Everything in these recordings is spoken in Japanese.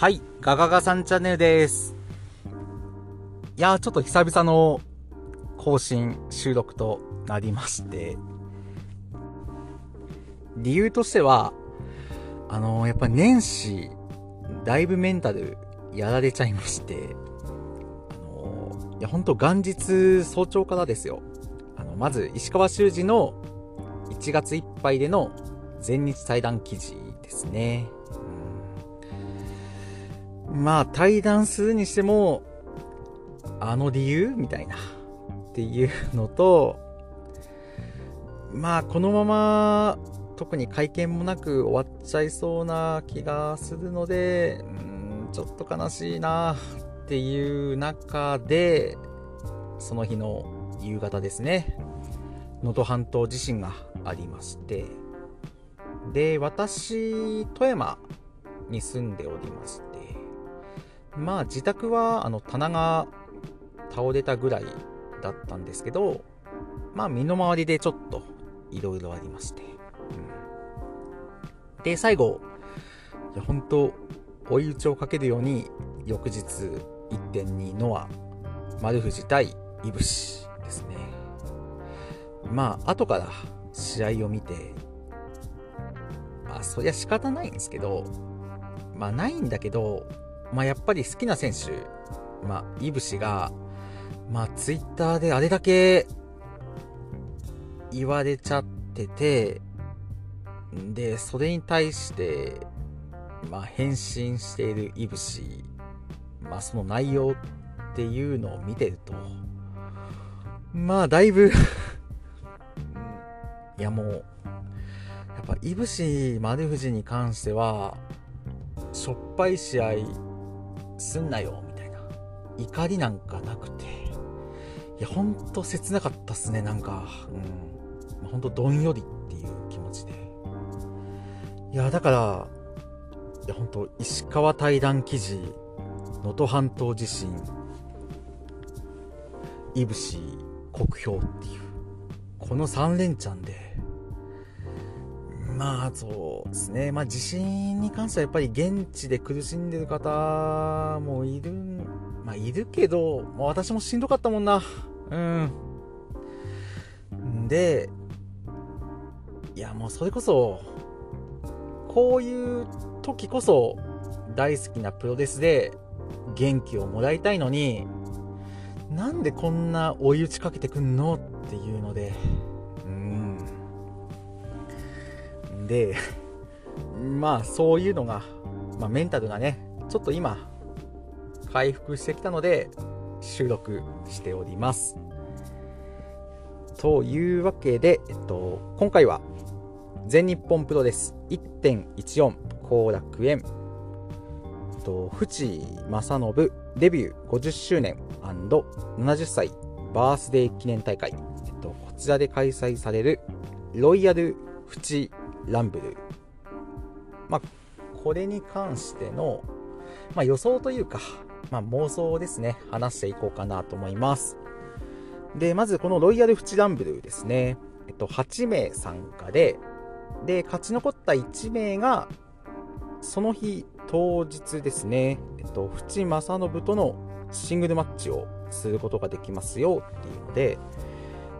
はい、ガガガさんチャンネルです。いやー、ちょっと久々の更新、収録となりまして、理由としては、あのー、やっぱ年始、だいぶメンタルやられちゃいまして、あのー、いや、ほんと元日早朝からですよ。あの、まず、石川修司の1月いっぱいでの全日対談記事ですね。まあ、対談するにしても、あの理由みたいな。っていうのと、まあ、このまま、特に会見もなく終わっちゃいそうな気がするので、うん、ちょっと悲しいなっていう中で、その日の夕方ですね、能登半島地震がありまして、で、私、富山に住んでおりまして、まあ自宅はあの棚が倒れたぐらいだったんですけど、まあ身の回りでちょっといろいろありまして。うん、で、最後、いや本当追い打ちをかけるように翌日1.2ノア丸藤対いぶしですね。まあ後から試合を見て、まあそりゃ仕方ないんですけど、まあないんだけど、まあ、やっぱり好きな選手、まあ、イブシが、まあ、ツイッターであれだけ言われちゃってて、で、それに対して、まあ、返信しているイブシ、まあ、その内容っていうのを見てると、まあ、だいぶ いやもう、やっぱ、いぶし丸藤に関しては、しょっぱい試合すんなよ、みたいな。怒りなんかなくて。いや、ほんと切なかったっすね、なんか。うん。ほんとどんよりっていう気持ちで。いや、だから、いや、ほんと、石川対談記事、能登半島地震、いぶし国評っていう、この3連チャンで、まあ、そうですね。まあ、地震に関してはやっぱり現地で苦しんでる方もいる、まあ、いるけど、まあ、私もしんどかったもんな。うん。で、いや、もうそれこそ、こういう時こそ大好きなプロレスで元気をもらいたいのに、なんでこんな追い打ちかけてくんの？っていうので、で、まあそういうのが、まあ、メンタルがね、ちょっと今、回復してきたので、収録しております。というわけで、えっと、今回は、全日本プロレス1.14後楽園、えっと、淵正信デビュー50周年 &70 歳バースデー記念大会、えっと、こちらで開催されるロイヤル淵ランブル。まあ、これに関しての、まあ、予想というか、まあ、妄想ですね、話していこうかなと思います。で、まずこのロイヤルフチランブルですね、えっと、8名参加で、で、勝ち残った1名が、その日当日ですね、えっと、淵正信とのシングルマッチをすることができますよっていうので、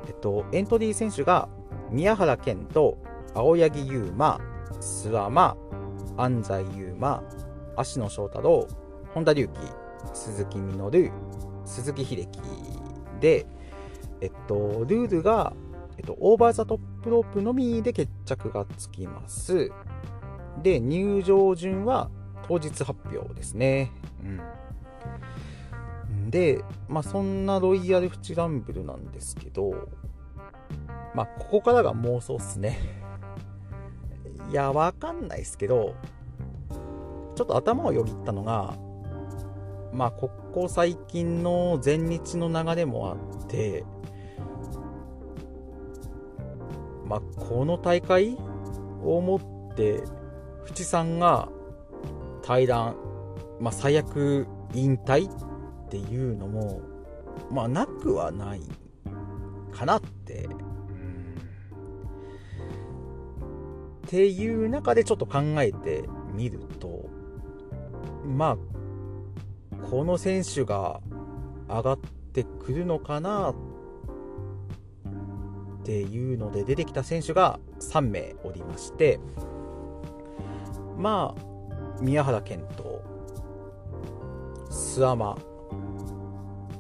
えっと、エントリー選手が宮原健と青柳優馬、諏訪間、安西優馬、芦野翔太郎、本田隆起、鈴木みのる、鈴木秀樹で、えっと、ルールが、えっと、オーバーザトップロープのみで決着がつきます。で、入場順は当日発表ですね。うん。で、まあ、そんなロイヤルフチランブルなんですけど、まあ、ここからが妄想っすね。いや、わかんないですけど、ちょっと頭をよぎったのが、まあ、ここ最近の前日の流れもあって、まあ、この大会をもって、淵さんが対談、まあ、最悪引退っていうのも、まあ、なくはないかなってっていう中でちょっと考えてみると、まあ、この選手が上がってくるのかなっていうので出てきた選手が3名おりましてまあ宮原健人諏訪間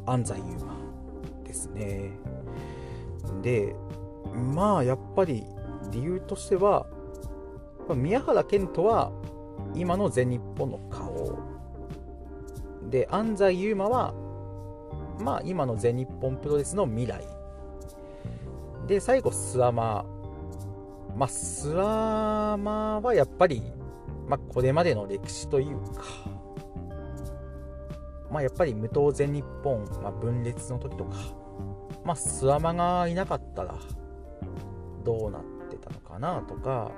安西優真ですね。でまあやっぱり理由としては宮原健人は今の全日本の顔。で安西優真はまあ今の全日本プロレスの未来。で最後諏訪間。まあ諏訪間はやっぱり、まあ、これまでの歴史というかまあやっぱり無党全日本、まあ、分裂の時とかまあ諏訪間がいなかったらどうなってたのかなとか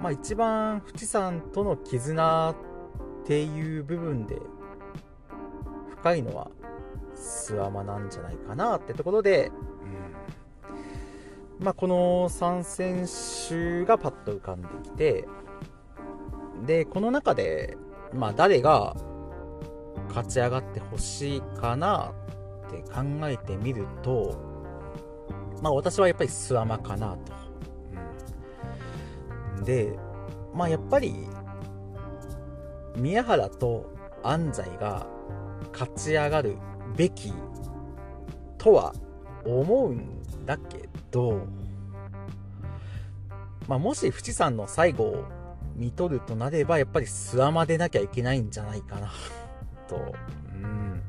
まあ一番富士山との絆っていう部分で深いのは諏訪間なんじゃないかなってところで、うんまあ、この3選手がパッと浮かんできてでこの中で、まあ、誰が勝ち上がってほしいかなって考えてみると、まあ、私はやっぱり諏訪間かなと。で、まあ、やっぱり宮原と安西が勝ち上がるべきとは思うんだけど、まあ、もし富士山の最後を見とるとなればやっぱり諏訪間でなきゃいけないんじゃないかなと、うん、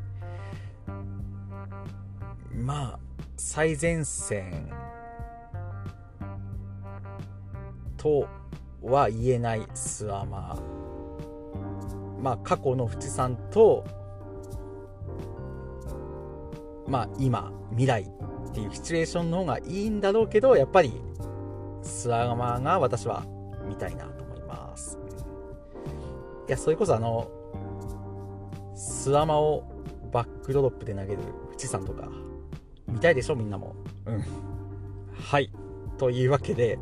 まあ最前線とは言えない諏訪間まあ。過去の富士山とまあ、今未来っていうシチュエーションの方がいいんだろうけどやっぱりスワガマが私は見たいなと思います。いやそれこそあのスワマをバックドロップで投げる富士山とか見たいでしょみんなも。うん。はい。というわけで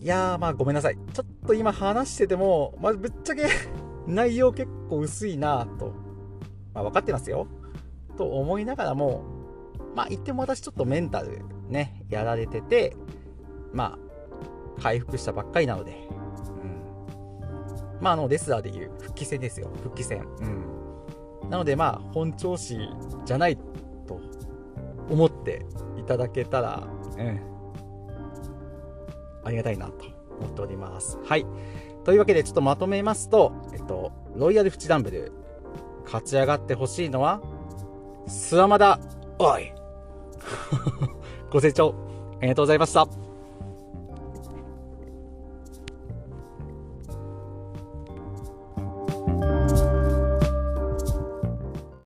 いやーまあごめんなさいちょっと今話してても、まあ、ぶっちゃけ 内容結構薄いなと、まあ、分かってますよと思いながらも、まあ言っても私ちょっとメンタルね、やられてて、まあ、回復したばっかりなので、うん。まああの、レスラーでいう復帰戦ですよ、復帰戦。うん。なのでまあ、本調子じゃないと思っていただけたら、うん。ありがたいなと思っております。はい。というわけでちょっとまとめますと、えっと、ロイヤルフチダンブル、勝ち上がってほしいのは、諏訪間だおい ご清聴ありがとうございました